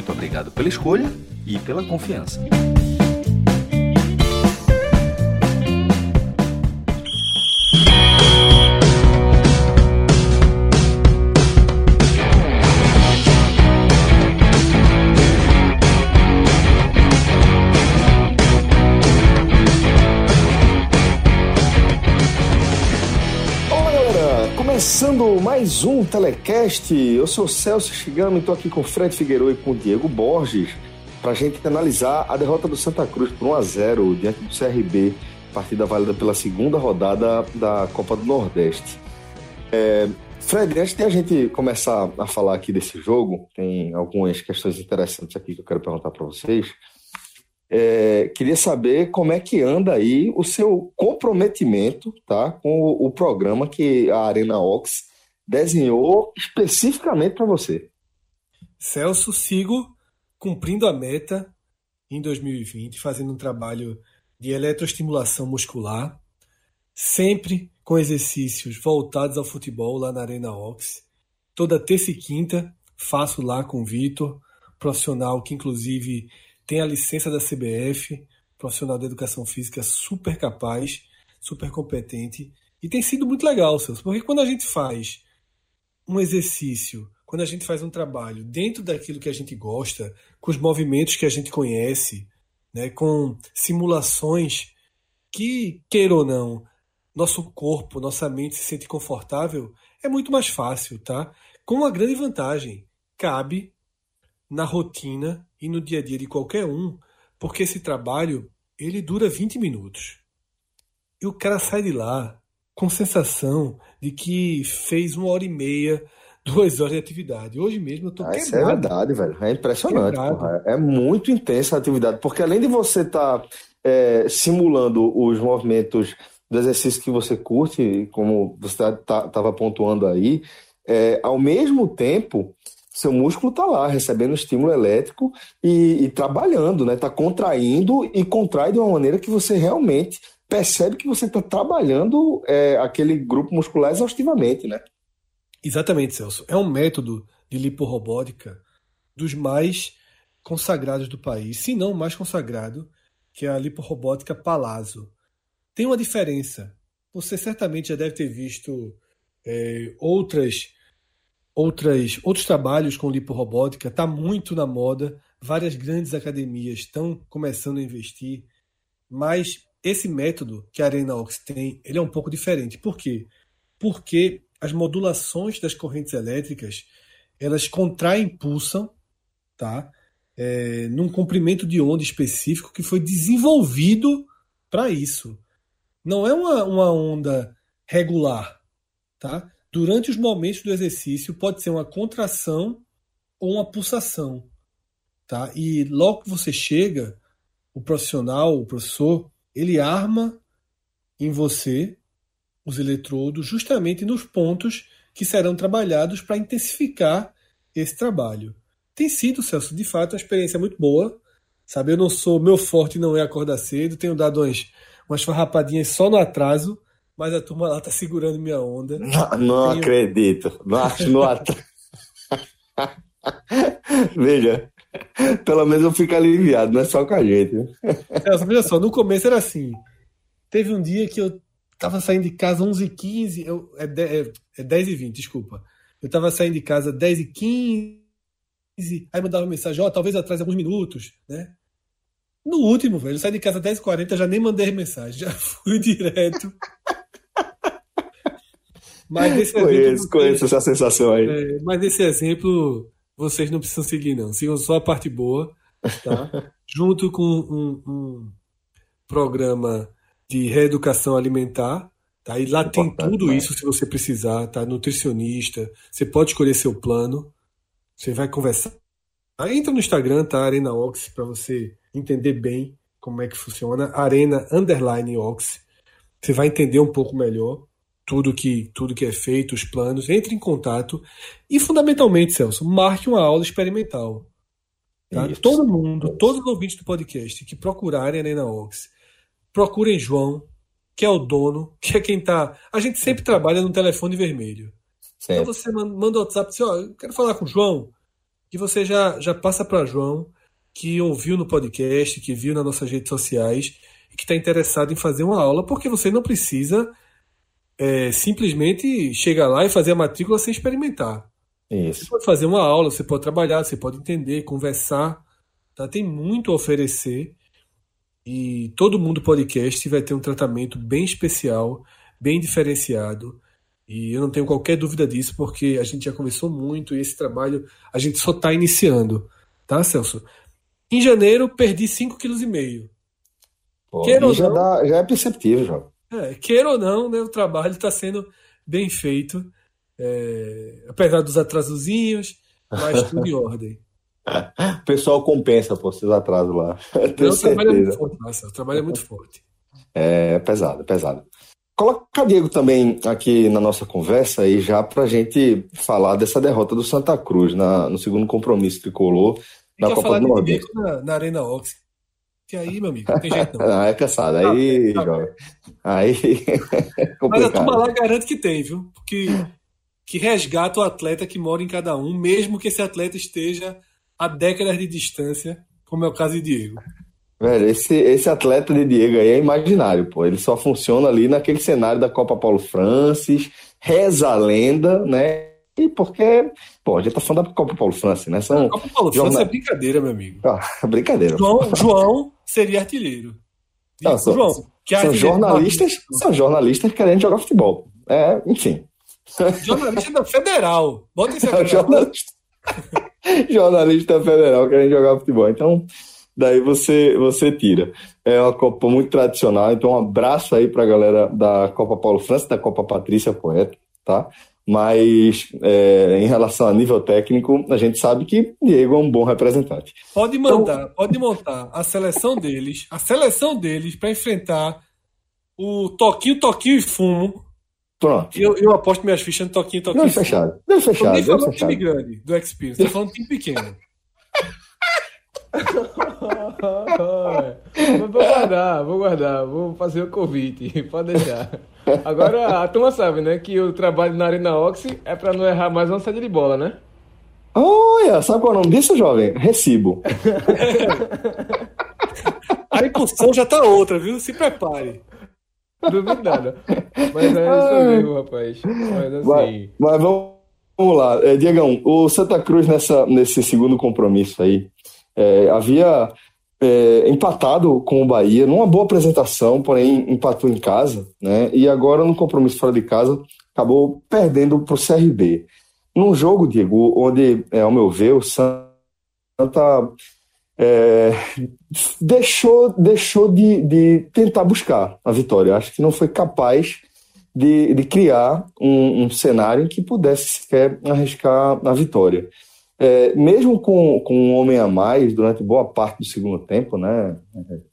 Muito obrigado pela escolha e pela confiança. Mais um Telecast, eu sou Celso Chigami, estou aqui com Fred Figueiredo e com Diego Borges para a gente analisar a derrota do Santa Cruz por 1 a 0 diante do CRB, partida válida pela segunda rodada da Copa do Nordeste. É, Fred, antes de a gente começar a falar aqui desse jogo, tem algumas questões interessantes aqui que eu quero perguntar para vocês. É, queria saber como é que anda aí o seu comprometimento tá, com o, o programa que a Arena Ox desenhou especificamente para você. Celso, sigo cumprindo a meta em 2020, fazendo um trabalho de eletroestimulação muscular, sempre com exercícios voltados ao futebol lá na Arena Ox. Toda terça e quinta faço lá com o Vitor, profissional que inclusive tem a licença da CBF, profissional de educação física super capaz, super competente. E tem sido muito legal, Celso, porque quando a gente faz um exercício, quando a gente faz um trabalho dentro daquilo que a gente gosta, com os movimentos que a gente conhece, né, com simulações que, queira ou não, nosso corpo, nossa mente se sente confortável, é muito mais fácil, tá? Com uma grande vantagem, cabe na rotina e no dia a dia de qualquer um, porque esse trabalho ele dura 20 minutos. E o cara sai de lá com sensação de que fez uma hora e meia, duas horas de atividade. Hoje mesmo eu tô ah, quebrado. Isso é verdade, velho. É impressionante. É muito intensa a atividade, porque além de você estar tá, é, simulando os movimentos do exercício que você curte, como você estava tá, pontuando aí, é, ao mesmo tempo seu músculo está lá recebendo estímulo elétrico e, e trabalhando, né? Está contraindo e contrai de uma maneira que você realmente percebe que você está trabalhando é, aquele grupo muscular exaustivamente, né? Exatamente, Celso. É um método de liporrobótica dos mais consagrados do país, se não o mais consagrado, que é a liporrobótica Palazzo. Tem uma diferença. Você certamente já deve ter visto é, outras outras, outros trabalhos com liporobótica, está muito na moda, várias grandes academias estão começando a investir, mas esse método que a Arena Ox tem, ele é um pouco diferente. Por quê? Porque as modulações das correntes elétricas, elas contraem impulsam, tá? É, num comprimento de onda específico que foi desenvolvido para isso. Não é uma, uma onda regular, tá? durante os momentos do exercício pode ser uma contração ou uma pulsação. Tá? E logo que você chega, o profissional, o professor, ele arma em você os eletrodos justamente nos pontos que serão trabalhados para intensificar esse trabalho. Tem sido, Celso, de fato, uma experiência muito boa. Sabe, eu não sou, meu forte não é acordar cedo, tenho dado umas, umas farrapadinhas só no atraso, mas a turma lá tá segurando minha onda. Não, não acredito. Não acho no atraso. Veja, pelo menos eu fico aliviado, não é só com a gente. É, veja só, no começo era assim. Teve um dia que eu tava saindo de casa 11h15, eu, é, é, é 10h20, desculpa. Eu tava saindo de casa 10h15, aí mandava mensagem, ó, oh, talvez atrase alguns minutos, né? No último, velho, eu saí de casa 10h40, já nem mandei mensagem, já fui direto mas esse conheço, exemplo, conheço essa sensação aí. É, mas esse exemplo vocês não precisam seguir, não. Sigam só a parte boa, tá? Junto com um, um, programa de reeducação alimentar, tá? E lá Importante, tem tudo né? isso se você precisar, tá? Nutricionista, você pode escolher seu plano, você vai conversar Aí entra no Instagram, tá? Arena Ox, para você entender bem como é que funciona. Arena Underline Ox. Você vai entender um pouco melhor tudo que, tudo que é feito, os planos. Entre em contato e, fundamentalmente, Celso, marque uma aula experimental. Tá? Todo mundo, todos os ouvintes do podcast que procurarem a Arena Ox, procurem João, que é o dono, que é quem está. A gente sempre trabalha no telefone vermelho. Certo. Então você manda o WhatsApp assim, ó, eu quero falar com o João, que você já, já passa para João, que ouviu no podcast, que viu nas nossas redes sociais e que está interessado em fazer uma aula, porque você não precisa é, simplesmente chegar lá e fazer a matrícula sem experimentar. Isso. Você pode fazer uma aula, você pode trabalhar, você pode entender, conversar. Tá? Tem muito a oferecer. E todo mundo podcast vai ter um tratamento bem especial, bem diferenciado. E eu não tenho qualquer dúvida disso, porque a gente já conversou muito e esse trabalho a gente só está iniciando. Tá, Celso? Em janeiro, perdi 5,5 kg. Pô, já, dá, já é perceptível, já. É, queira ou não, né, o trabalho está sendo bem feito, é, apesar dos atrasozinhos, mas tudo em ordem. O pessoal compensa por esses atrasos lá. Não, o trabalho é muito forte, o trabalho é muito forte. É pesado, é pesado. Coloca Diego também aqui na nossa conversa aí já para a gente falar dessa derrota do Santa Cruz na, no segundo compromisso tricolor na Copa do Nordeste. Na, na Arena Ox. Que aí, meu amigo, não tem jeito não. não é cansado. Aí, tá, joga. Aí. Mas a turma lá garante que tem, viu? Porque que resgata o atleta que mora em cada um, mesmo que esse atleta esteja a décadas de distância, como é o caso de Diego. Velho, esse, esse atleta de Diego aí é imaginário, pô. Ele só funciona ali naquele cenário da Copa Paulo Francis, reza a lenda, né? E porque, pô, a gente tá falando da Copa Paulo Francis, né? São a Copa Paulo jornal... Francis é brincadeira, meu amigo. Ah, brincadeira. João, João seria artilheiro. Não, são, João, que é são jornalistas, são jornalistas querendo jogar futebol. É, enfim. Jornalista da Federal. Bota esse aqui. jornalista, jornalista federal querendo jogar futebol. Então, daí você, você tira. É uma Copa muito tradicional, então um abraço aí para a galera da Copa Paulo França, da Copa Patrícia Poeta, tá? Mas é, em relação a nível técnico, a gente sabe que Diego é um bom representante. Pode mandar, então, pode montar a seleção deles, a seleção deles para enfrentar o Toquinho, Toquinho e Fumo. Pronto. Eu, eu aposto minhas fichas no Toquinho, Toquinho. Deu fechado. Deu fechado. Nem falando time grande do Experience, tô falando time pequeno. vou guardar, vou guardar, vou fazer o convite, pode deixar. Agora a turma sabe, né, que o trabalho na Arena Oxy é para não errar mais uma saída de bola, né? Olha, sabe qual é o nome disso, jovem? Recibo. a impulsão já tá outra, viu? Se prepare. Duvido nada. Mas é isso mesmo, rapaz. Mas assim. Mas, mas vamos, vamos lá. É, Diegão, o Santa Cruz nessa, nesse segundo compromisso aí, é, havia é, empatado com o Bahia, numa boa apresentação, porém empatou em casa, né? E agora no compromisso fora de casa acabou perdendo para o CRB. Num jogo, Diego, onde, é, ao meu ver, o Santa é, deixou, deixou de, de, tentar buscar a vitória. Acho que não foi capaz de, de criar um, um cenário em que pudesse sequer arriscar a vitória. É, mesmo com, com um homem a mais durante boa parte do segundo tempo, né,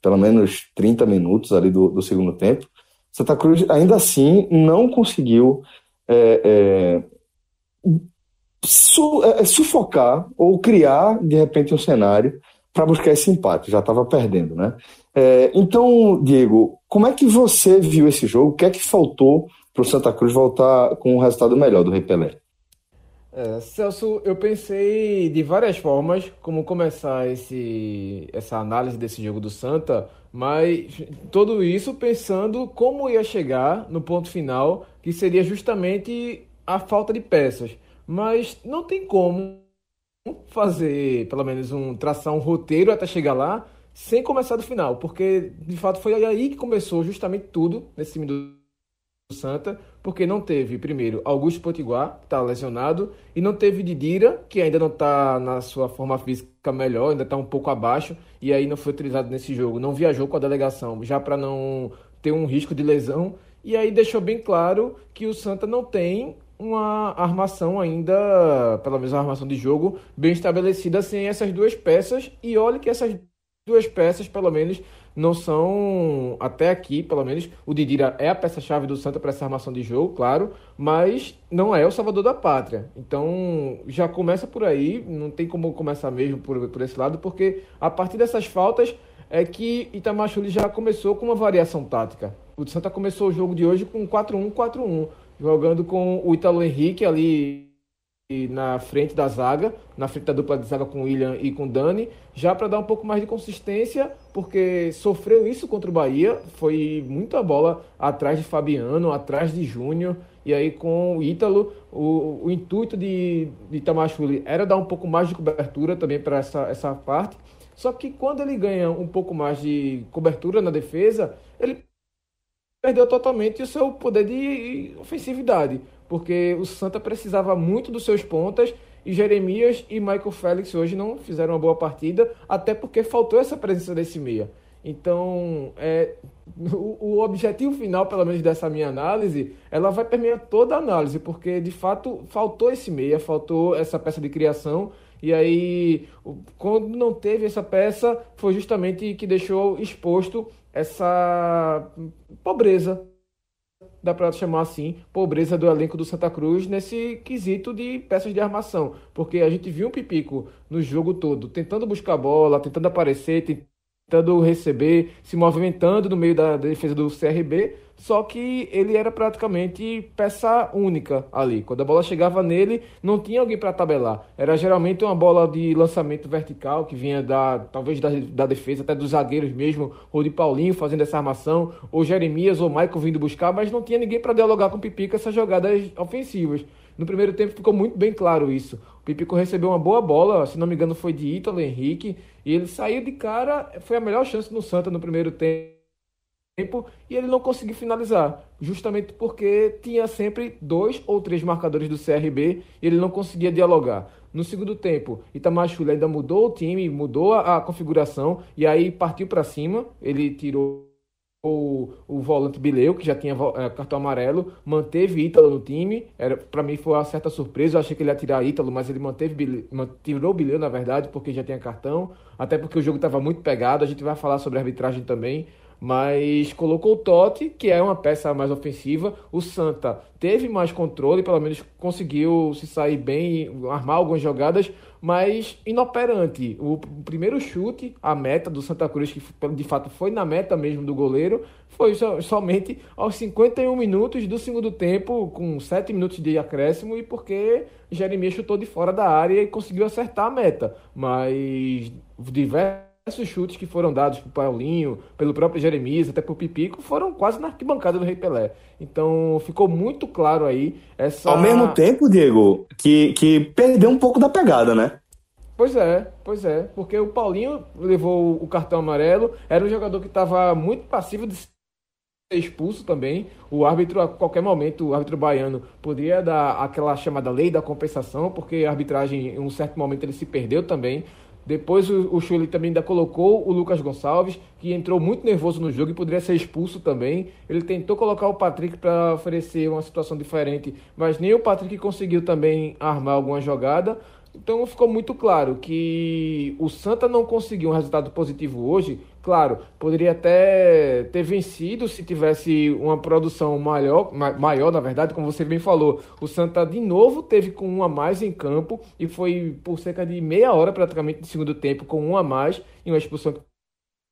pelo menos 30 minutos ali do, do segundo tempo, Santa Cruz ainda assim não conseguiu é, é, su, é, sufocar ou criar de repente um cenário para buscar esse empate, já estava perdendo, né? É, então, Diego, como é que você viu esse jogo? O que é que faltou para o Santa Cruz voltar com um resultado melhor do Repelé? É, Celso, eu pensei de várias formas como começar esse, essa análise desse jogo do Santa, mas tudo isso pensando como ia chegar no ponto final, que seria justamente a falta de peças. Mas não tem como fazer, pelo menos, um traçar um roteiro até chegar lá sem começar do final, porque de fato foi aí que começou justamente tudo nesse time do Santa, porque não teve, primeiro, Augusto Potiguar, que está lesionado, e não teve Didira, que ainda não está na sua forma física melhor, ainda está um pouco abaixo, e aí não foi utilizado nesse jogo. Não viajou com a delegação, já para não ter um risco de lesão, e aí deixou bem claro que o Santa não tem uma armação ainda, pelo menos uma armação de jogo bem estabelecida sem essas duas peças. E olha que essas duas peças, pelo menos, não são, até aqui, pelo menos, o Didira é a peça-chave do Santa para essa armação de jogo, claro, mas não é o salvador da pátria. Então, já começa por aí, não tem como começar mesmo por, por esse lado, porque a partir dessas faltas é que Itamachuli já começou com uma variação tática. O Santa começou o jogo de hoje com 4-1-4-1, jogando com o Italo Henrique ali na frente da zaga, na frente da dupla de zaga com William e com Dani, já para dar um pouco mais de consistência, porque sofreu isso contra o Bahia, foi muita bola atrás de Fabiano, atrás de Júnior, e aí com o Ítalo, o, o intuito de, de Tamachuli era dar um pouco mais de cobertura também para essa, essa parte, só que quando ele ganha um pouco mais de cobertura na defesa, ele perdeu totalmente o seu poder de ofensividade porque o Santa precisava muito dos seus pontas e Jeremias e Michael Félix hoje não fizeram uma boa partida, até porque faltou essa presença desse meia. Então, é, o, o, objetivo final, pelo menos dessa minha análise, ela vai permear toda a análise, porque de fato faltou esse meia, faltou essa peça de criação. E aí, quando não teve essa peça, foi justamente que deixou exposto essa pobreza dá para chamar assim, pobreza do elenco do Santa Cruz nesse quesito de peças de armação. Porque a gente viu o Pipico no jogo todo tentando buscar bola, tentando aparecer, tentando receber, se movimentando no meio da defesa do CRB, só que ele era praticamente peça única ali. Quando a bola chegava nele, não tinha alguém para tabelar. Era geralmente uma bola de lançamento vertical que vinha da talvez da, da defesa, até dos zagueiros mesmo, ou de Paulinho fazendo essa armação, ou Jeremias ou Michael vindo buscar, mas não tinha ninguém para dialogar com o Pipico essas jogadas ofensivas. No primeiro tempo ficou muito bem claro isso. Pipico recebeu uma boa bola, se não me engano foi de Ítalo Henrique, e ele saiu de cara, foi a melhor chance no Santa no primeiro tempo e ele não conseguiu finalizar, justamente porque tinha sempre dois ou três marcadores do CRB e ele não conseguia dialogar. No segundo tempo, Itamar Chulé ainda mudou o time, mudou a configuração e aí partiu para cima. Ele tirou o, o volante Bileu, que já tinha é, cartão amarelo, manteve Ítalo no time. Era para mim foi uma certa surpresa. Eu achei que ele ia tirar Ítalo, mas ele manteve tirou o Bileu, na verdade, porque já tinha cartão. Até porque o jogo estava muito pegado. A gente vai falar sobre a arbitragem também mas colocou o Totti, que é uma peça mais ofensiva. O Santa teve mais controle, pelo menos conseguiu se sair bem, armar algumas jogadas, mas inoperante. O primeiro chute, a meta do Santa Cruz, que de fato foi na meta mesmo do goleiro, foi somente aos 51 minutos do segundo tempo, com 7 minutos de acréscimo, e porque Jeremias chutou de fora da área e conseguiu acertar a meta. Mas diversos diversos chutes que foram dados pro Paulinho, pelo próprio Jeremias, até pro Pipico, foram quase na arquibancada do Rei Pelé. Então ficou muito claro aí essa. Ao mesmo tempo, Diego, que, que perdeu um pouco da pegada, né? Pois é, pois é. Porque o Paulinho levou o cartão amarelo, era um jogador que estava muito passivo de ser expulso também. O árbitro, a qualquer momento, o árbitro baiano poderia dar aquela chamada lei da compensação, porque a arbitragem, em um certo momento, ele se perdeu também. Depois o, o Chuli também ainda colocou o Lucas Gonçalves, que entrou muito nervoso no jogo e poderia ser expulso também. Ele tentou colocar o Patrick para oferecer uma situação diferente, mas nem o Patrick conseguiu também armar alguma jogada. Então ficou muito claro que o Santa não conseguiu um resultado positivo hoje. Claro, poderia até ter vencido se tivesse uma produção maior, maior, na verdade, como você bem falou. O Santa de novo teve com um a mais em campo e foi por cerca de meia hora praticamente de segundo tempo com um a mais e uma expulsão que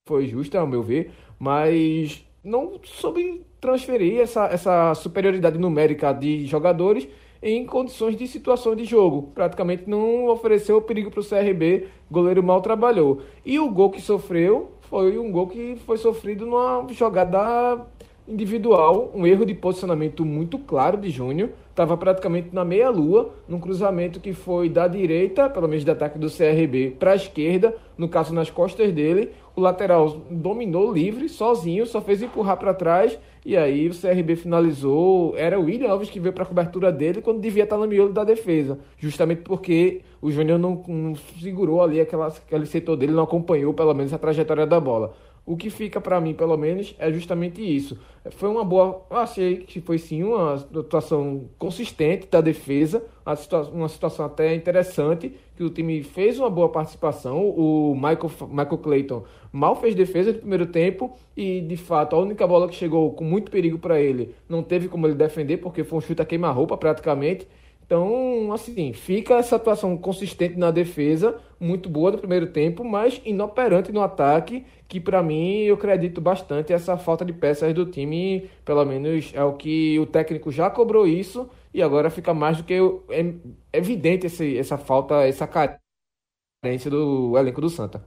foi justa, ao meu ver, mas não soube transferir essa, essa superioridade numérica de jogadores em condições de situação de jogo. Praticamente não ofereceu perigo para o CRB, goleiro mal trabalhou. E o gol que sofreu foi um gol que foi sofrido numa jogada individual, um erro de posicionamento muito claro de Júnior. Estava praticamente na meia-lua, num cruzamento que foi da direita, pelo menos de ataque do CRB, para a esquerda, no caso nas costas dele. O lateral dominou livre, sozinho, só fez empurrar para trás e aí o CRB finalizou. Era o William Alves que veio para a cobertura dele quando devia estar no miolo da defesa. Justamente porque o Júnior não, não, segurou ali aquela, aquele setor dele, não acompanhou pelo menos a trajetória da bola. O que fica para mim, pelo menos, é justamente isso. Foi uma boa. Eu achei que foi sim uma atuação consistente da defesa, uma situação, uma situação até interessante, que o time fez uma boa participação. O Michael, Michael Clayton mal fez defesa no primeiro tempo e, de fato, a única bola que chegou com muito perigo para ele não teve como ele defender, porque foi um chute a queima-roupa praticamente. Então, assim, fica essa atuação consistente na defesa, muito boa no primeiro tempo, mas inoperante no ataque, que para mim eu acredito bastante essa falta de peças do time, pelo menos é o que o técnico já cobrou isso, e agora fica mais do que é evidente esse, essa falta, essa carência do elenco do Santa.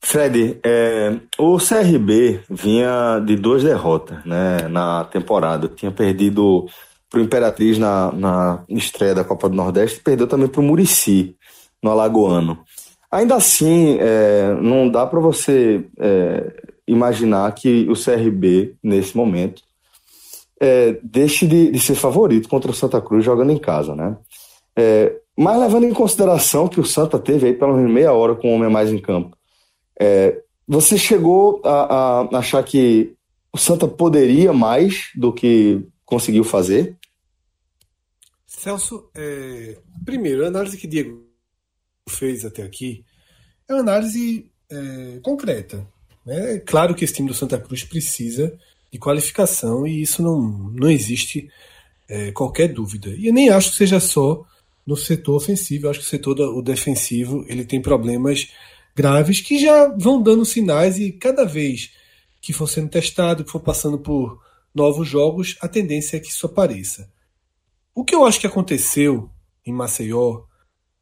Fred, é, o CRB vinha de duas derrotas né, na temporada. Tinha perdido para o Imperatriz na, na estreia da Copa do Nordeste, perdeu também para o Murici, no Alagoano. Ainda assim, é, não dá para você é, imaginar que o CRB, nesse momento, é, deixe de, de, ser favorito contra o Santa Cruz jogando em casa, né? É, mas levando em consideração que o Santa teve aí pelo menos meia hora com o homem a mais em campo, é, você chegou a, a achar que o Santa poderia mais do que conseguiu fazer? Celso, é, primeiro, a análise que Diego fez até aqui é uma análise é, concreta. É claro que esse time do Santa Cruz precisa de qualificação e isso não, não existe é, qualquer dúvida. E eu nem acho que seja só no setor ofensivo, eu acho que o setor o defensivo ele tem problemas graves que já vão dando sinais e cada vez que for sendo testado, que for passando por novos jogos, a tendência é que isso apareça. O que eu acho que aconteceu em Maceió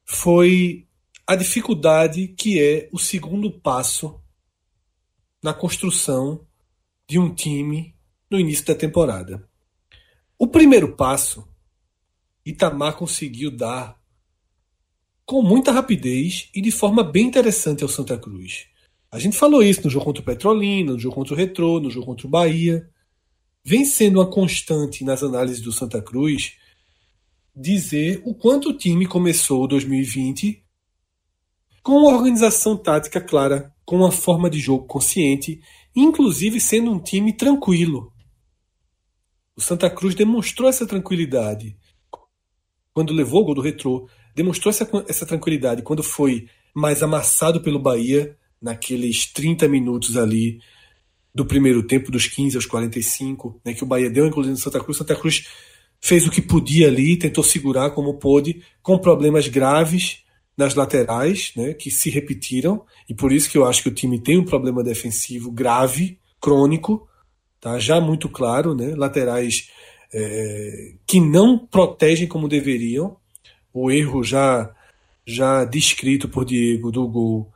foi a dificuldade que é o segundo passo na construção de um time no início da temporada. O primeiro passo, Itamar conseguiu dar com muita rapidez e de forma bem interessante ao Santa Cruz. A gente falou isso no jogo contra o Petrolina, no jogo contra o Retrô, no jogo contra o Bahia. Vem sendo uma constante nas análises do Santa Cruz dizer o quanto o time começou 2020 com uma organização tática clara, com uma forma de jogo consciente, inclusive sendo um time tranquilo. O Santa Cruz demonstrou essa tranquilidade quando levou o gol do retrô, demonstrou essa, essa tranquilidade quando foi mais amassado pelo Bahia, naqueles 30 minutos ali do primeiro tempo, dos 15 aos 45, né, que o Bahia deu, inclusive no Santa Cruz. Santa Cruz fez o que podia ali, tentou segurar como pôde, com problemas graves nas laterais, né, que se repetiram, e por isso que eu acho que o time tem um problema defensivo grave, crônico, tá, já muito claro, né, laterais é, que não protegem como deveriam, o erro já já descrito por Diego do gol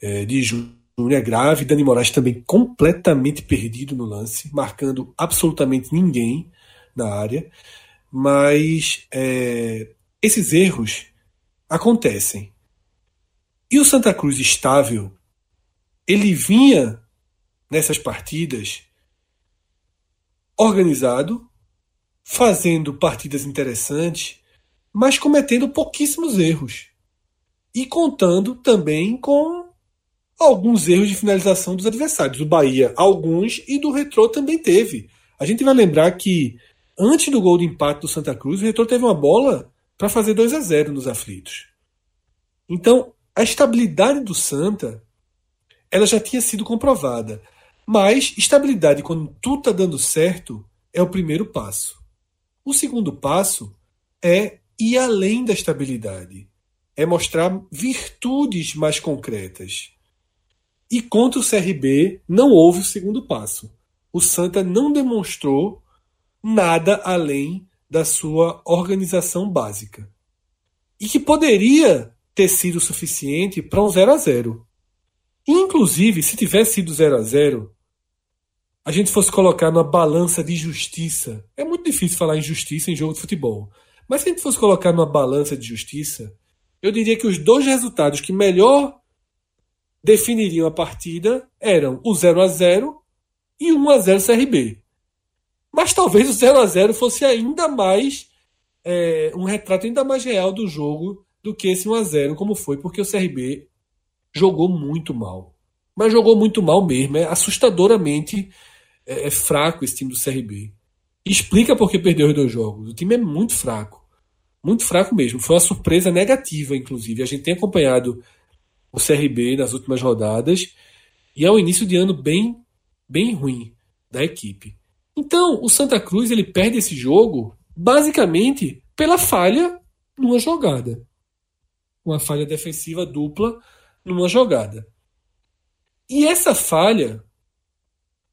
é, de Júnior é grave, Dani Moraes também completamente perdido no lance, marcando absolutamente ninguém na área. Mas é, esses erros acontecem. E o Santa Cruz estável, ele vinha nessas partidas organizado, fazendo partidas interessantes, mas cometendo pouquíssimos erros. E contando também com alguns erros de finalização dos adversários. O Bahia, alguns, e do Retrô também teve. A gente vai lembrar que Antes do gol de empate do Santa Cruz, o Retrô teve uma bola para fazer 2 a 0 nos aflitos. Então, a estabilidade do Santa ela já tinha sido comprovada. Mas estabilidade, quando tudo está dando certo, é o primeiro passo. O segundo passo é ir além da estabilidade. É mostrar virtudes mais concretas. E contra o CRB não houve o segundo passo. O Santa não demonstrou nada além da sua organização básica. E que poderia ter sido suficiente para um 0 a 0. Inclusive, se tivesse sido 0 a 0, a gente fosse colocar numa balança de justiça. É muito difícil falar em justiça em jogo de futebol. Mas se a gente fosse colocar numa balança de justiça, eu diria que os dois resultados que melhor definiriam a partida eram o 0 a 0 e 1 a 0 CRB. Mas talvez o 0 a 0 fosse ainda mais é, um retrato ainda mais real do jogo do que esse 1 a 0 como foi, porque o CRB jogou muito mal. mas jogou muito mal mesmo. É assustadoramente é, é fraco esse time do CRB. explica por que perdeu os dois jogos. O time é muito fraco. Muito fraco mesmo. Foi uma surpresa negativa, inclusive. A gente tem acompanhado o CRB nas últimas rodadas e é um início de ano bem, bem ruim da equipe. Então, o Santa Cruz ele perde esse jogo basicamente pela falha numa jogada. Uma falha defensiva dupla numa jogada. E essa falha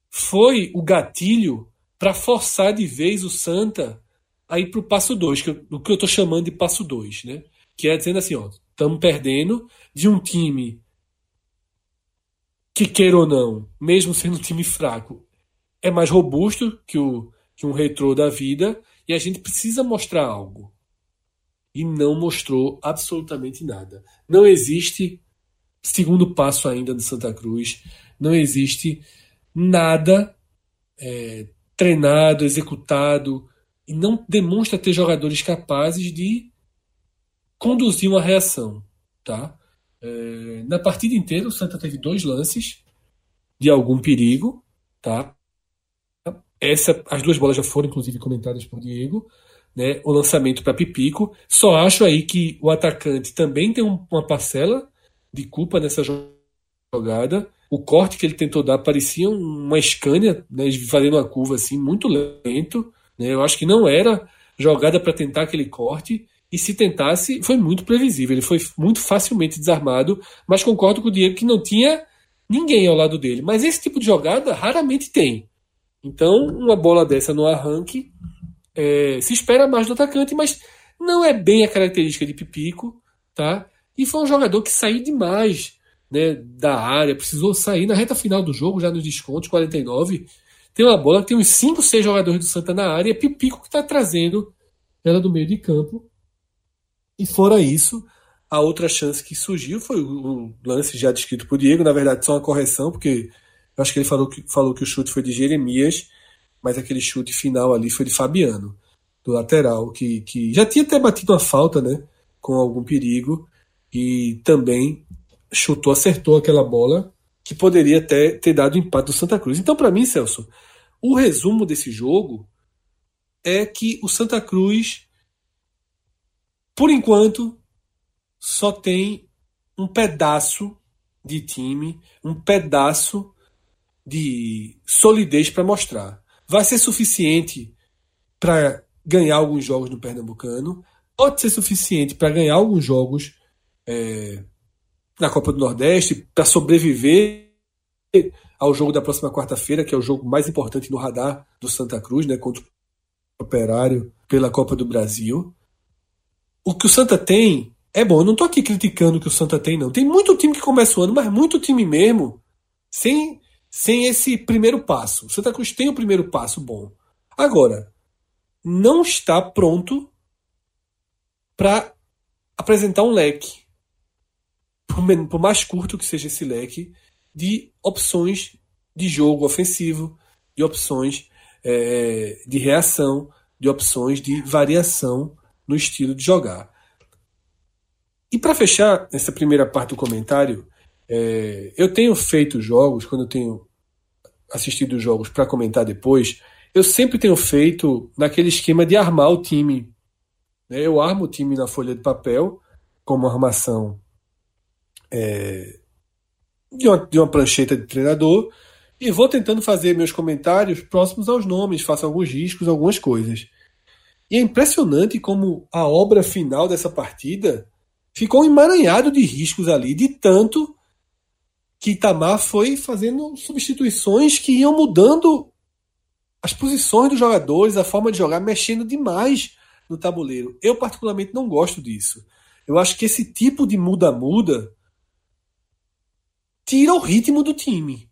foi o gatilho para forçar de vez o Santa a ir para o passo 2, o que eu estou chamando de passo 2, né? Que é dizendo assim, ó, estamos perdendo de um time que queira ou não, mesmo sendo um time fraco, é mais robusto que, o, que um retrô da vida e a gente precisa mostrar algo. E não mostrou absolutamente nada. Não existe segundo passo ainda no Santa Cruz, não existe nada é, treinado, executado, e não demonstra ter jogadores capazes de conduzir uma reação. Tá? É, na partida inteira, o Santa teve dois lances de algum perigo. Tá? Essa, as duas bolas já foram, inclusive, comentadas por Diego. Né, o lançamento para Pipico. Só acho aí que o atacante também tem um, uma parcela de culpa nessa jogada. O corte que ele tentou dar parecia uma Scania, né, fazendo uma curva assim, muito lento. Né, eu acho que não era jogada para tentar aquele corte. E se tentasse, foi muito previsível. Ele foi muito facilmente desarmado. Mas concordo com o Diego que não tinha ninguém ao lado dele. Mas esse tipo de jogada raramente tem. Então, uma bola dessa no arranque é, se espera mais do atacante, mas não é bem a característica de Pipico, tá? E foi um jogador que saiu demais né, da área, precisou sair na reta final do jogo, já nos descontos, 49. Tem uma bola que tem uns 5, 6 jogadores do Santa na área, é Pipico que está trazendo ela do meio de campo. E fora isso, a outra chance que surgiu foi o lance já descrito por Diego, na verdade só uma correção, porque eu acho que ele falou que, falou que o chute foi de Jeremias, mas aquele chute final ali foi de Fabiano, do lateral, que, que já tinha até batido a falta, né? Com algum perigo, e também chutou, acertou aquela bola que poderia até ter dado empate do Santa Cruz. Então, para mim, Celso, o resumo desse jogo é que o Santa Cruz, por enquanto, só tem um pedaço de time, um pedaço de solidez para mostrar. Vai ser suficiente para ganhar alguns jogos no Pernambucano, pode ser suficiente para ganhar alguns jogos é, na Copa do Nordeste, para sobreviver ao jogo da próxima quarta-feira, que é o jogo mais importante no radar do Santa Cruz, né, contra o Operário pela Copa do Brasil. O que o Santa tem é bom, eu não estou aqui criticando o que o Santa tem, não. Tem muito time que começa o ano, mas muito time mesmo, sem sem esse primeiro passo. O Santa Cruz tem o primeiro passo bom. Agora, não está pronto para apresentar um leque, por mais curto que seja esse leque, de opções de jogo ofensivo, de opções é, de reação, de opções de variação no estilo de jogar. E para fechar essa primeira parte do comentário, é, eu tenho feito jogos, quando eu tenho assistido jogos para comentar depois, eu sempre tenho feito naquele esquema de armar o time. Né? Eu armo o time na folha de papel, como armação é, de, uma, de uma prancheta de treinador, e vou tentando fazer meus comentários próximos aos nomes, faço alguns riscos, algumas coisas. E é impressionante como a obra final dessa partida ficou emaranhado de riscos ali, de tanto que Itamar foi fazendo substituições que iam mudando as posições dos jogadores, a forma de jogar, mexendo demais no tabuleiro. Eu, particularmente, não gosto disso. Eu acho que esse tipo de muda-muda tira o ritmo do time.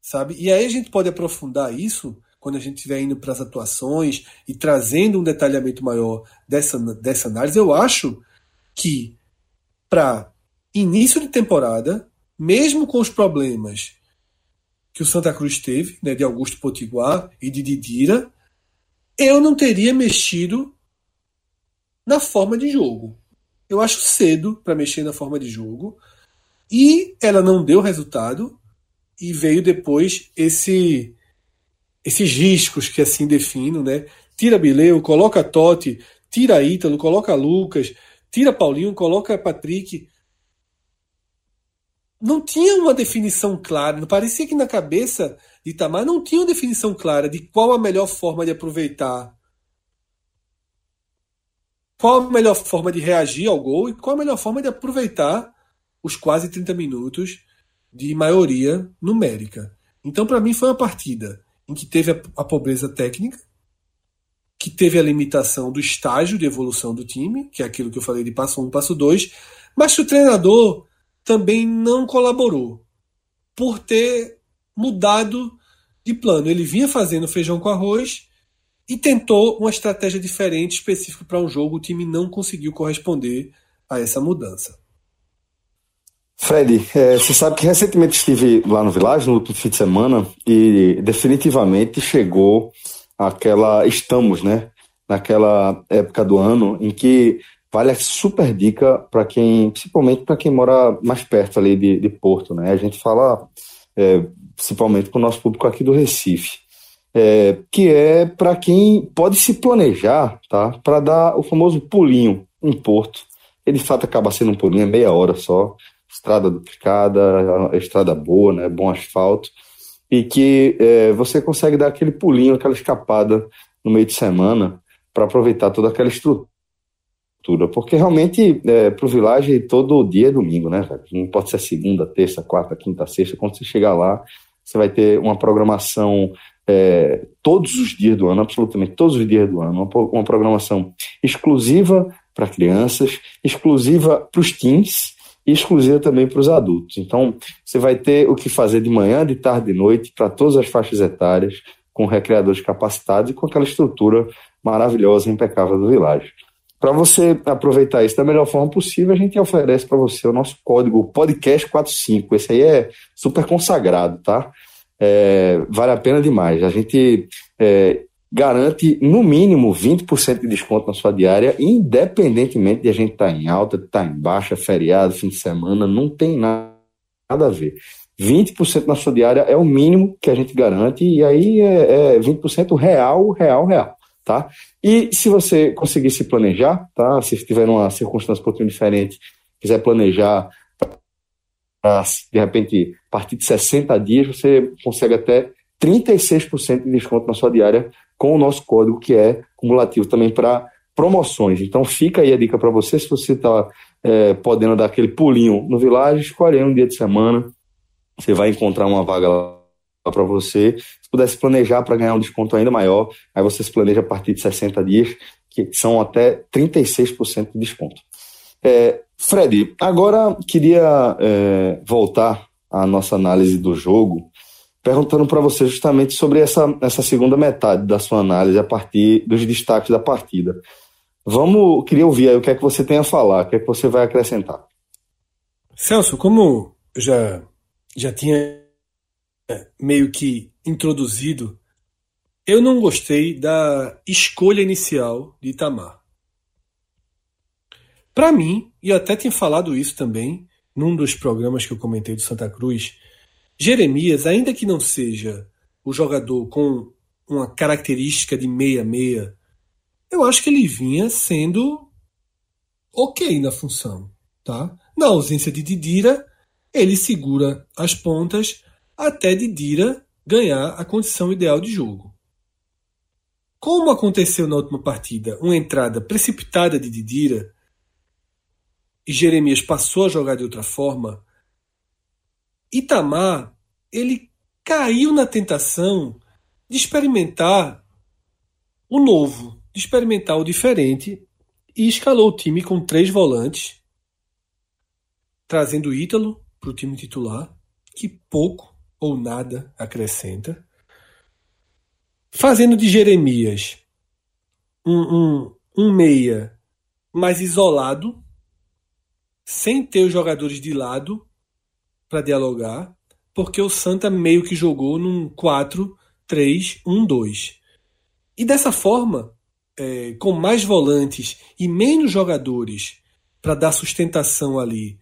Sabe? E aí a gente pode aprofundar isso quando a gente estiver indo para as atuações e trazendo um detalhamento maior dessa, dessa análise. Eu acho que para início de temporada, mesmo com os problemas que o Santa Cruz teve, né, de Augusto Potiguar e de Didira, eu não teria mexido na forma de jogo. Eu acho cedo para mexer na forma de jogo. E ela não deu resultado e veio depois esse esses riscos que assim defino, né? Tira Bileu, coloca Totti, tira Ítalo, coloca Lucas, tira Paulinho, coloca Patrick. Não tinha uma definição clara, parecia que na cabeça de Itamar não tinha uma definição clara de qual a melhor forma de aproveitar qual a melhor forma de reagir ao gol e qual a melhor forma de aproveitar os quase 30 minutos de maioria numérica. Então, para mim, foi uma partida em que teve a, pobreza técnica, que teve a limitação do estágio de evolução do time, que é aquilo que eu falei de passo 1, um, passo 2, mas que o treinador também não colaborou por ter mudado de plano. Ele vinha fazendo feijão com arroz e tentou uma estratégia diferente, específica para um jogo. O time não conseguiu corresponder a essa mudança. Fred, é, você sabe que recentemente estive lá no Village, no último fim de semana, e definitivamente chegou aquela. Estamos, né? Naquela época do ano em que vale a super dica para quem, principalmente para quem mora mais perto ali de, de Porto, né? A gente fala é, principalmente para o nosso público aqui do Recife é, que é para quem pode se planejar, tá? Para dar o famoso pulinho em Porto. Ele de fato acaba sendo um pulinho, é meia hora só, estrada duplicada, estrada boa, né? Bom asfalto e que é, você consegue dar aquele pulinho, aquela escapada no meio de semana para aproveitar toda aquela estrutura. Porque realmente, é, para o Village, todo dia é domingo, né? Não pode ser segunda, terça, quarta, quinta, sexta. Quando você chegar lá, você vai ter uma programação é, todos os dias do ano, absolutamente todos os dias do ano, uma, uma programação exclusiva para crianças, exclusiva para os teens e exclusiva também para os adultos. Então, você vai ter o que fazer de manhã, de tarde, de noite, para todas as faixas etárias, com recreadores capacitados e com aquela estrutura maravilhosa e impecável do Village. Para você aproveitar isso da melhor forma possível, a gente oferece para você o nosso código podcast45. Esse aí é super consagrado, tá? é, vale a pena demais. A gente é, garante no mínimo 20% de desconto na sua diária, independentemente de a gente estar tá em alta, estar tá em baixa, feriado, fim de semana, não tem nada, a ver. 20% na sua diária é o mínimo que a gente garante, e aí é, é 20% real, real, real. Tá? E se você conseguir se planejar, tá? se tiver uma circunstância um pouquinho diferente, quiser planejar de repente, a partir de 60 dias, você consegue até 36% de desconto na sua diária com o nosso código, que é cumulativo também para promoções. Então, fica aí a dica para você, se você está é, podendo dar aquele pulinho no Village, escolhe aí um dia de semana, você vai encontrar uma vaga lá para você. Se pudesse planejar para ganhar um desconto ainda maior, aí você se planeja a partir de 60 dias, que são até 36% de desconto. É, Fred, agora queria é, voltar à nossa análise do jogo, perguntando para você justamente sobre essa, essa segunda metade da sua análise a partir dos destaques da partida. Vamos, queria ouvir aí o que é que você tem a falar, o que é que você vai acrescentar. Celso, como já, já tinha meio que introduzido, eu não gostei da escolha inicial de Itamar. Para mim, e até tinha falado isso também num dos programas que eu comentei do Santa Cruz, Jeremias, ainda que não seja o jogador com uma característica de meia-meia, eu acho que ele vinha sendo ok na função. Tá? Na ausência de Didira, ele segura as pontas até Didira ganhar a condição ideal de jogo. Como aconteceu na última partida, uma entrada precipitada de Didira e Jeremias passou a jogar de outra forma, Itamar ele caiu na tentação de experimentar o novo, de experimentar o diferente e escalou o time com três volantes, trazendo Ítalo para o time titular, que pouco ou nada acrescenta, fazendo de Jeremias um, um, um meia mais isolado, sem ter os jogadores de lado para dialogar, porque o Santa meio que jogou num 4-3-1-2. E dessa forma, é, com mais volantes e menos jogadores para dar sustentação ali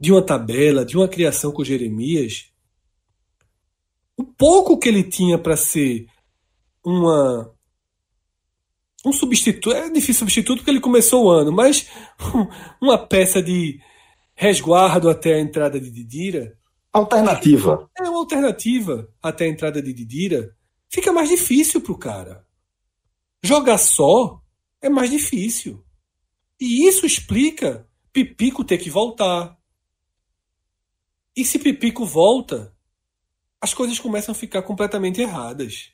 de uma tabela, de uma criação com Jeremias, o pouco que ele tinha para ser uma um substituto, é difícil substituto porque ele começou o ano, mas uma peça de resguardo até a entrada de Didira. Alternativa. É uma alternativa até a entrada de Didira. Fica mais difícil pro cara. Jogar só é mais difícil. E isso explica Pipico ter que voltar. E se Pipico volta, as coisas começam a ficar completamente erradas.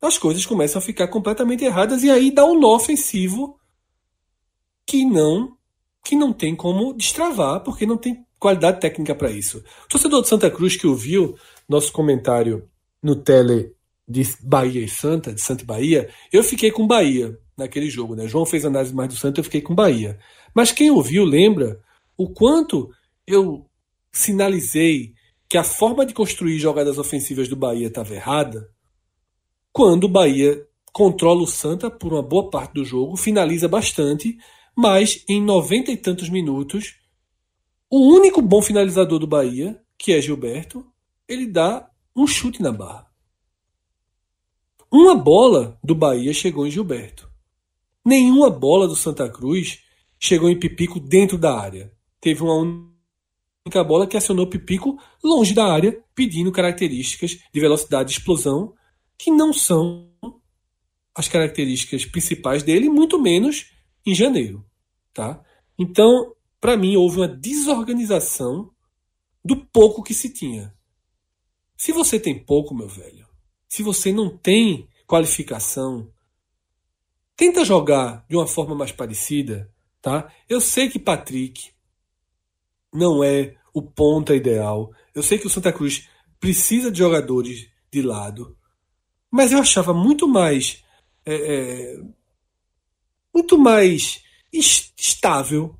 As coisas começam a ficar completamente erradas e aí dá um nó ofensivo que não que não tem como destravar, porque não tem qualidade técnica para isso. O torcedor de Santa Cruz que ouviu nosso comentário no tele de Bahia e Santa, de Santa e Bahia, eu fiquei com Bahia naquele jogo, né? João fez análise mais do Santa, eu fiquei com Bahia. Mas quem ouviu lembra o quanto eu sinalizei que a forma de construir jogadas ofensivas do Bahia estava errada, quando o Bahia controla o Santa por uma boa parte do jogo, finaliza bastante, mas em noventa e tantos minutos, o único bom finalizador do Bahia, que é Gilberto, ele dá um chute na barra. Uma bola do Bahia chegou em Gilberto. Nenhuma bola do Santa Cruz chegou em Pipico dentro da área. Teve uma única bola que acionou Pipico longe da área, pedindo características de velocidade e explosão que não são as características principais dele, muito menos em janeiro, tá? Então, para mim houve uma desorganização do pouco que se tinha. Se você tem pouco, meu velho, se você não tem qualificação, tenta jogar de uma forma mais parecida, tá? Eu sei que Patrick não é o ponta ideal. Eu sei que o Santa Cruz precisa de jogadores de lado, mas eu achava muito mais é, é, muito mais estável,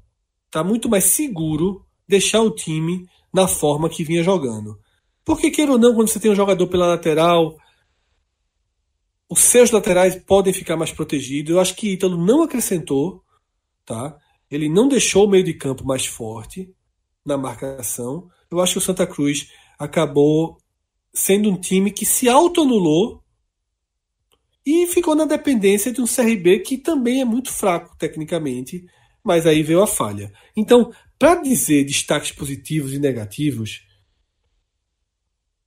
tá? Muito mais seguro deixar o time na forma que vinha jogando. Porque, queira ou não, quando você tem um jogador pela lateral, os seus laterais podem ficar mais protegidos. Eu acho que Ítalo não acrescentou, tá? Ele não deixou o meio de campo mais forte na marcação. Eu acho que o Santa Cruz acabou sendo um time que se autoanulou e ficou na dependência de um CRB que também é muito fraco tecnicamente, mas aí veio a falha. Então, para dizer destaques positivos e negativos,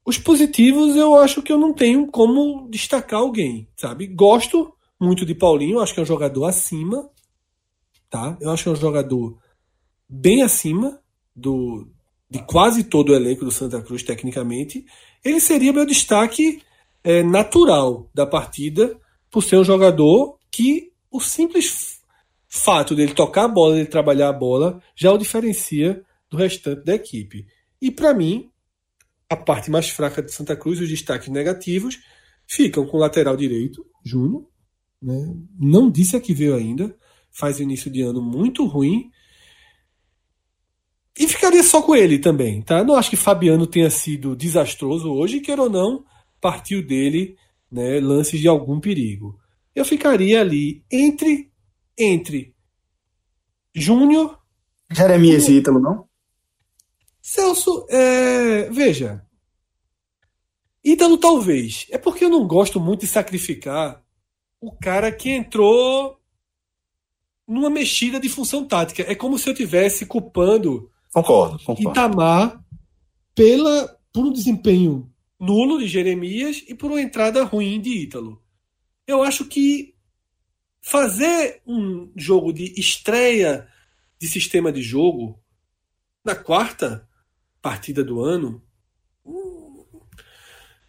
os positivos eu acho que eu não tenho como destacar alguém, sabe? Gosto muito de Paulinho, acho que é um jogador acima, tá? Eu acho que é um jogador bem acima do de quase todo o elenco do Santa Cruz tecnicamente. Ele seria meu destaque é, natural da partida por ser um jogador que o simples fato dele tocar a bola, dele trabalhar a bola, já o diferencia do restante da equipe. E para mim, a parte mais fraca de Santa Cruz, os destaques negativos, ficam com o lateral direito, Júnior. Né? Não disse a que veio ainda. Faz início de ano muito ruim. E ficaria só com ele também, tá? Não acho que Fabiano tenha sido desastroso hoje, quer ou não, partiu dele né, lances de algum perigo. Eu ficaria ali entre entre Júnior. Jeremias e Ítalo, não? Celso, é, veja. Ítalo talvez. É porque eu não gosto muito de sacrificar o cara que entrou numa mexida de função tática. É como se eu tivesse culpando concordo, concordo. Itamar pela, por um desempenho nulo de Jeremias e por uma entrada ruim de Ítalo. Eu acho que fazer um jogo de estreia de sistema de jogo na quarta partida do ano,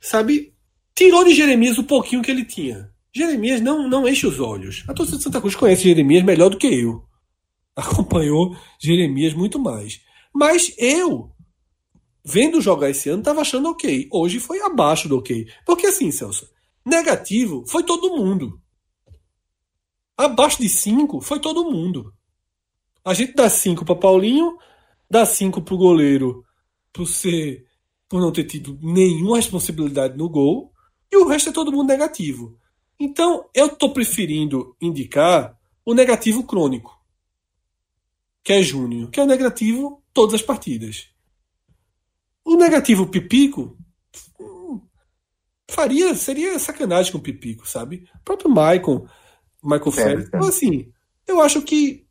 sabe, tirou de Jeremias o pouquinho que ele tinha. Jeremias não, não enche os olhos. A torcida de Santa Cruz conhece Jeremias melhor do que eu. Acompanhou Jeremias muito mais. Mas eu, vendo jogar esse ano, estava achando ok. Hoje foi abaixo do ok. Porque assim, Celso, negativo foi todo mundo. Abaixo de 5 foi todo mundo. A gente dá 5 para Paulinho, dá 5 para o goleiro por ser por não ter tido nenhuma responsabilidade no gol, e o resto é todo mundo negativo. Então, eu estou preferindo indicar o negativo crônico, que é Júnior, que é o negativo todas as partidas. O negativo Pipico hum, faria, seria sacanagem com o Pipico, sabe? O próprio Michael, Michael Phelps. Então, assim, eu acho que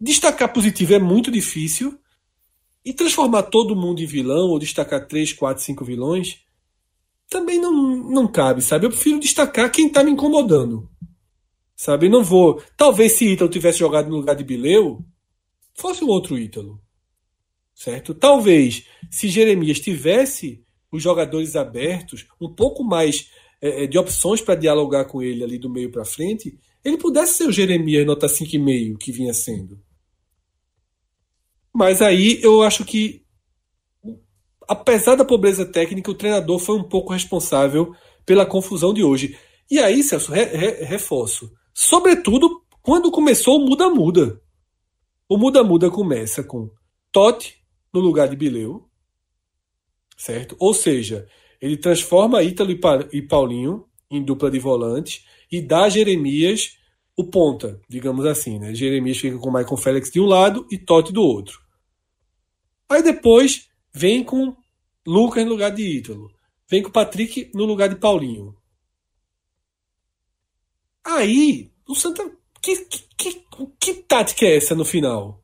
destacar positivo é muito difícil e transformar todo mundo em vilão ou destacar três, quatro, cinco vilões também não, não cabe, sabe? Eu prefiro destacar quem tá me incomodando. Sabe? Não vou. Talvez se Ítalo tivesse jogado no lugar de Bileu, fosse um outro Ítalo. Certo? Talvez se Jeremias tivesse os jogadores abertos, um pouco mais é, de opções para dialogar com ele ali do meio para frente, ele pudesse ser o Jeremias nota 5,5 que vinha sendo. Mas aí eu acho que apesar da pobreza técnica, o treinador foi um pouco responsável pela confusão de hoje. E aí, Celso, re, re, reforço. Sobretudo quando começou o muda-muda. O muda-muda começa com Totti no lugar de Bileu, certo? Ou seja, ele transforma Ítalo e Paulinho em dupla de volantes e dá a Jeremias o ponta, digamos assim, né? Jeremias fica com o Michael Félix de um lado e Totti do outro. Aí depois vem com Lucas no lugar de Ítalo. Vem com Patrick no lugar de Paulinho. Aí, o Santa. Que, que, que, que tática é essa no final?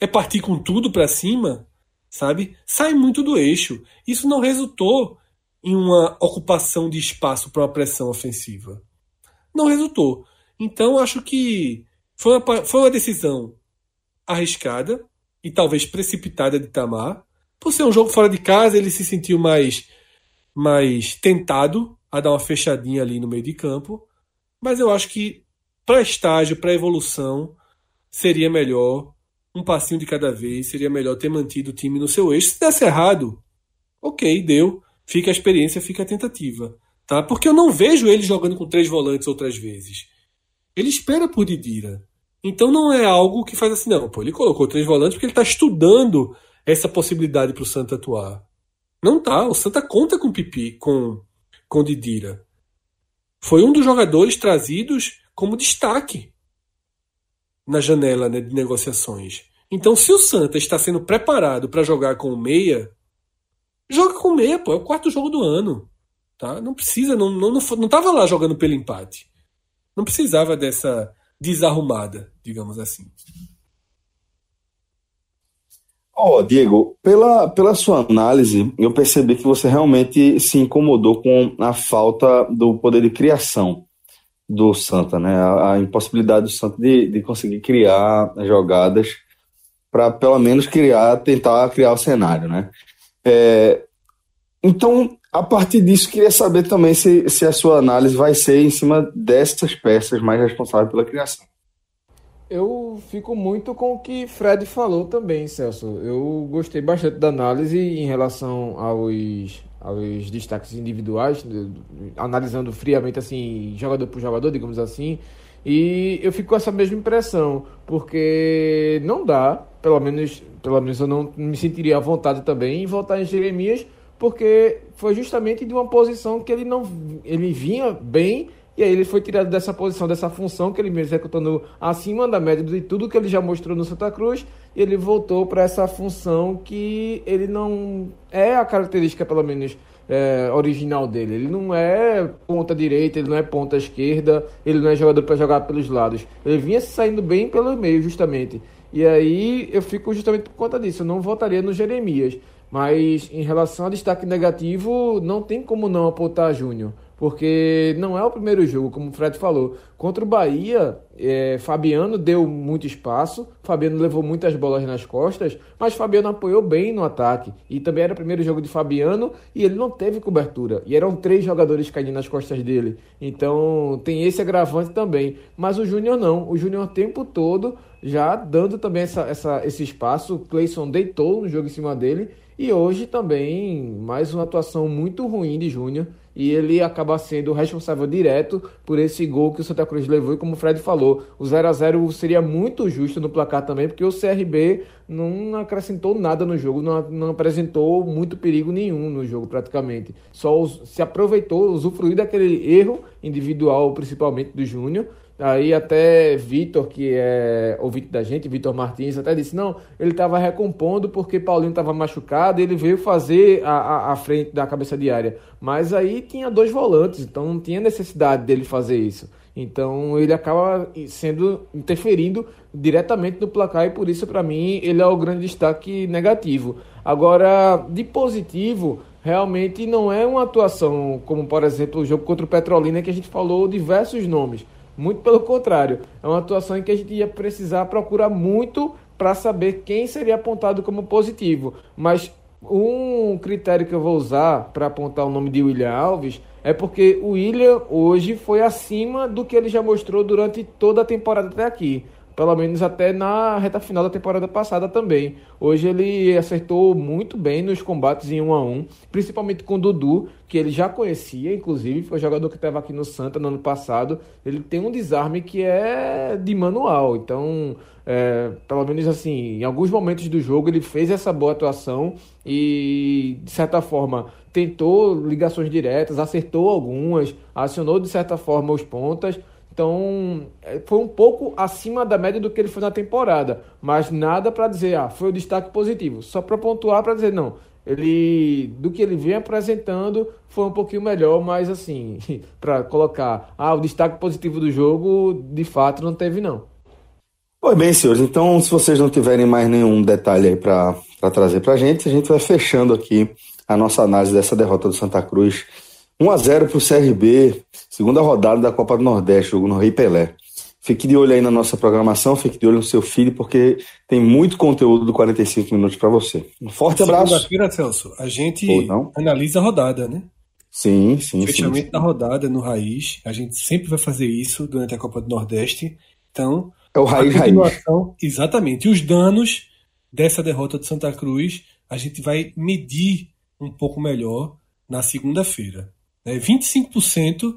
É partir com tudo para cima? Sabe? Sai muito do eixo. Isso não resultou em uma ocupação de espaço para uma pressão ofensiva. Não resultou. Então, acho que foi uma, foi uma decisão arriscada e talvez precipitada de Tamar por ser um jogo fora de casa, ele se sentiu mais, mais tentado a dar uma fechadinha ali no meio de campo. Mas eu acho que para estágio, para evolução, seria melhor um passinho de cada vez, seria melhor ter mantido o time no seu eixo. Se desse errado, ok, deu. Fica a experiência, fica a tentativa. Tá? Porque eu não vejo ele jogando com três volantes outras vezes. Ele espera por Didira. Então não é algo que faz assim, não. Pô, ele colocou três volantes porque ele está estudando essa possibilidade para o Santa atuar. Não tá. O Santa conta com Pipi, com, com Didira. Foi um dos jogadores trazidos como destaque na janela né, de negociações. Então, se o Santa está sendo preparado para jogar com o meia, joga com o meia, pô. É o quarto jogo do ano. Tá? Não precisa, não, não, não, não tava lá jogando pelo empate. Não precisava dessa desarrumada, digamos assim. Ó, oh, Diego, pela, pela sua análise, eu percebi que você realmente se incomodou com a falta do poder de criação do Santa, né? A, a impossibilidade do Santa de, de conseguir criar jogadas para pelo menos criar, tentar criar o cenário, né? É, então, a partir disso, queria saber também se, se a sua análise vai ser em cima dessas peças mais responsáveis pela criação. Eu fico muito com o que Fred falou também, Celso. Eu gostei bastante da análise em relação aos, aos destaques individuais, analisando friamente assim, jogador por jogador, digamos assim. E eu fico com essa mesma impressão, porque não dá, pelo menos, pelo menos eu não me sentiria à vontade também em votar em Jeremias, porque foi justamente de uma posição que ele não ele vinha bem e aí ele foi tirado dessa posição, dessa função que ele me executando acima da média de tudo que ele já mostrou no Santa Cruz, e ele voltou para essa função que ele não é a característica, pelo menos, é, original dele. Ele não é ponta direita, ele não é ponta esquerda, ele não é jogador para jogar pelos lados. Ele vinha saindo bem pelo meio, justamente. E aí eu fico justamente por conta disso. Eu não votaria no Jeremias. Mas em relação a destaque negativo, não tem como não apontar Júnior porque não é o primeiro jogo, como o Fred falou. Contra o Bahia, é, Fabiano deu muito espaço, Fabiano levou muitas bolas nas costas, mas Fabiano apoiou bem no ataque. E também era o primeiro jogo de Fabiano e ele não teve cobertura. E eram três jogadores caindo nas costas dele. Então tem esse agravante também. Mas o Júnior não. O Júnior o tempo todo já dando também essa, essa, esse espaço. O deitou no jogo em cima dele. E hoje também mais uma atuação muito ruim de Júnior e ele acaba sendo responsável direto por esse gol que o Santa Cruz levou. E como o Fred falou, o 0 a 0 seria muito justo no placar também, porque o CRB não acrescentou nada no jogo, não, não apresentou muito perigo nenhum no jogo praticamente. Só se aproveitou, usufruiu daquele erro individual, principalmente do Júnior, Aí até Vitor, que é ouvinte da gente, Vitor Martins, até disse, não, ele estava recompondo porque Paulinho estava machucado ele veio fazer a, a, a, frente da cabeça de área. Mas aí tinha dois volantes, então não tinha necessidade dele fazer isso. Então ele acaba sendo interferindo diretamente no placar e por isso para mim ele é o grande destaque negativo. Agora, de positivo, realmente não é uma atuação como, por exemplo, o jogo contra o Petrolina que a gente falou diversos nomes. Muito pelo contrário, é uma atuação em que a gente ia precisar procurar muito para saber quem seria apontado como positivo. Mas um critério que eu vou usar para apontar o nome de William Alves é porque o William hoje foi acima do que ele já mostrou durante toda a temporada até aqui. Pelo menos até na reta final da temporada passada também. Hoje ele acertou muito bem nos combates em um a um, principalmente com o Dudu, que ele já conhecia, inclusive, foi jogador que estava aqui no Santa no ano passado. Ele tem um desarme que é de manual. Então, é, pelo menos assim, em alguns momentos do jogo ele fez essa boa atuação e, de certa forma, tentou ligações diretas, acertou algumas, acionou de certa forma os pontas. Então, é, foi um pouco acima da média do que ele foi na temporada, mas nada para dizer, ah, foi o destaque positivo. Só para pontuar para dizer, não, ele do que ele vem apresentando foi um pouquinho melhor, mas assim, para colocar, ah, o destaque positivo do jogo, de fato não teve não. Pois bem, senhores, então se vocês não tiverem mais nenhum detalhe aí para trazer para a gente, a gente vai fechando aqui a nossa análise dessa derrota do Santa Cruz. 1 a 0 para o CRB, segunda rodada da Copa do Nordeste, jogo no Rei Pelé. Fique de olho aí na nossa programação, fique de olho no seu filho, porque tem muito conteúdo do 45 minutos para você. Um forte abraço. Segunda-feira, Celso, a gente analisa a rodada, né? Sim, sim. Fechamento sim, da rodada no Raiz. A gente sempre vai fazer isso durante a Copa do Nordeste. Então, é o raiz, raiz. Exatamente. E os danos dessa derrota de Santa Cruz, a gente vai medir um pouco melhor na segunda-feira. Né? 25%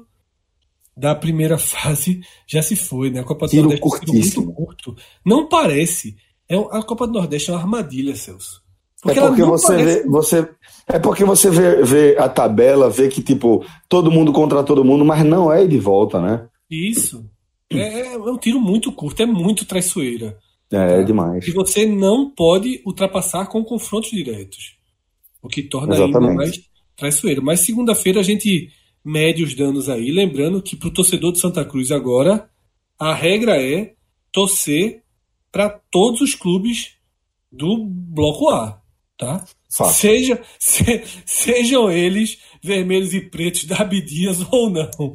da primeira fase já se foi, né? A Copa do Tiro Nordeste é muito curto. Não parece. É, a Copa do Nordeste é uma armadilha, Celso. Porque é porque você parece... vê, você é porque você vê, vê a tabela, vê que tipo todo mundo contra todo mundo, mas não é de volta, né? Isso. É, é, é um tiro muito curto, é muito traiçoeira. É, tá? é demais. E você não pode ultrapassar com confrontos diretos. O que torna Exatamente. ainda mais traiçoeiro. Mas segunda-feira a gente mede os danos aí. Lembrando que para o torcedor de Santa Cruz agora, a regra é torcer para todos os clubes do Bloco A. Tá? Seja, se, sejam eles vermelhos e pretos da Abdias ou não.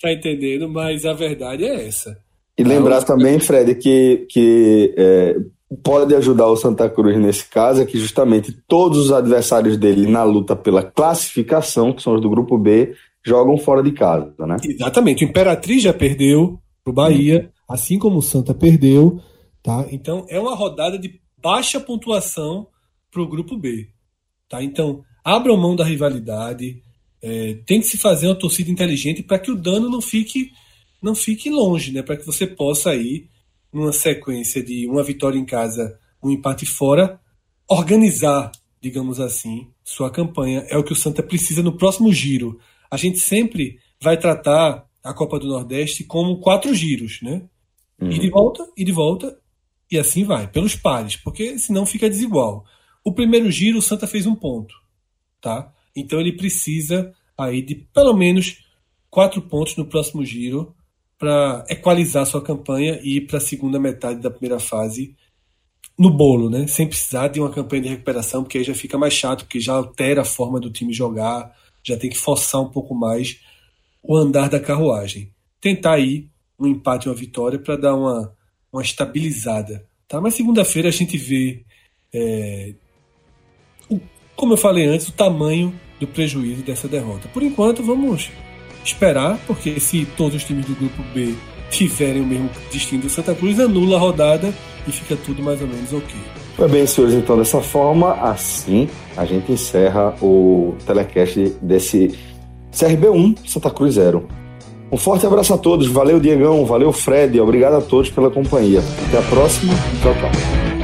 tá entendendo? Mas a verdade é essa. E lembrar então, também, Fred, que, que é, pode ajudar o Santa Cruz nesse caso é que justamente todos os adversários dele na luta pela classificação, que são os do grupo B, jogam fora de casa, né? Exatamente. O Imperatriz já perdeu pro Bahia, assim como o Santa perdeu, tá? Então é uma rodada de baixa pontuação pro grupo B, tá? Então abram mão da rivalidade, é, tem que se fazer uma torcida inteligente para que o dano não fique não fique longe, né? Para que você possa aí numa sequência de uma vitória em casa, um empate fora, organizar, digamos assim, sua campanha. É o que o Santa precisa no próximo giro. A gente sempre vai tratar a Copa do Nordeste como quatro giros, né? Uhum. E de volta, e de volta, e assim vai, pelos pares, porque senão fica desigual. O primeiro giro, o Santa fez um ponto, tá? Então ele precisa aí de pelo menos quatro pontos no próximo giro para equalizar sua campanha e ir para a segunda metade da primeira fase no bolo, né? Sem precisar de uma campanha de recuperação, porque aí já fica mais chato, porque já altera a forma do time jogar, já tem que forçar um pouco mais o andar da carruagem. Tentar aí um empate, uma vitória para dar uma, uma estabilizada, tá? Mas segunda-feira a gente vê, é, o, como eu falei antes, o tamanho do prejuízo dessa derrota. Por enquanto, vamos esperar, porque se todos os times do grupo B tiverem o mesmo destino do Santa Cruz, anula a rodada e fica tudo mais ou menos ok. Pois bem, senhores, então dessa forma, assim a gente encerra o telecast desse CRB1 Santa Cruz 0. Um forte abraço a todos, valeu Diegão, valeu Fred, obrigado a todos pela companhia. Até a próxima, tchau, tchau.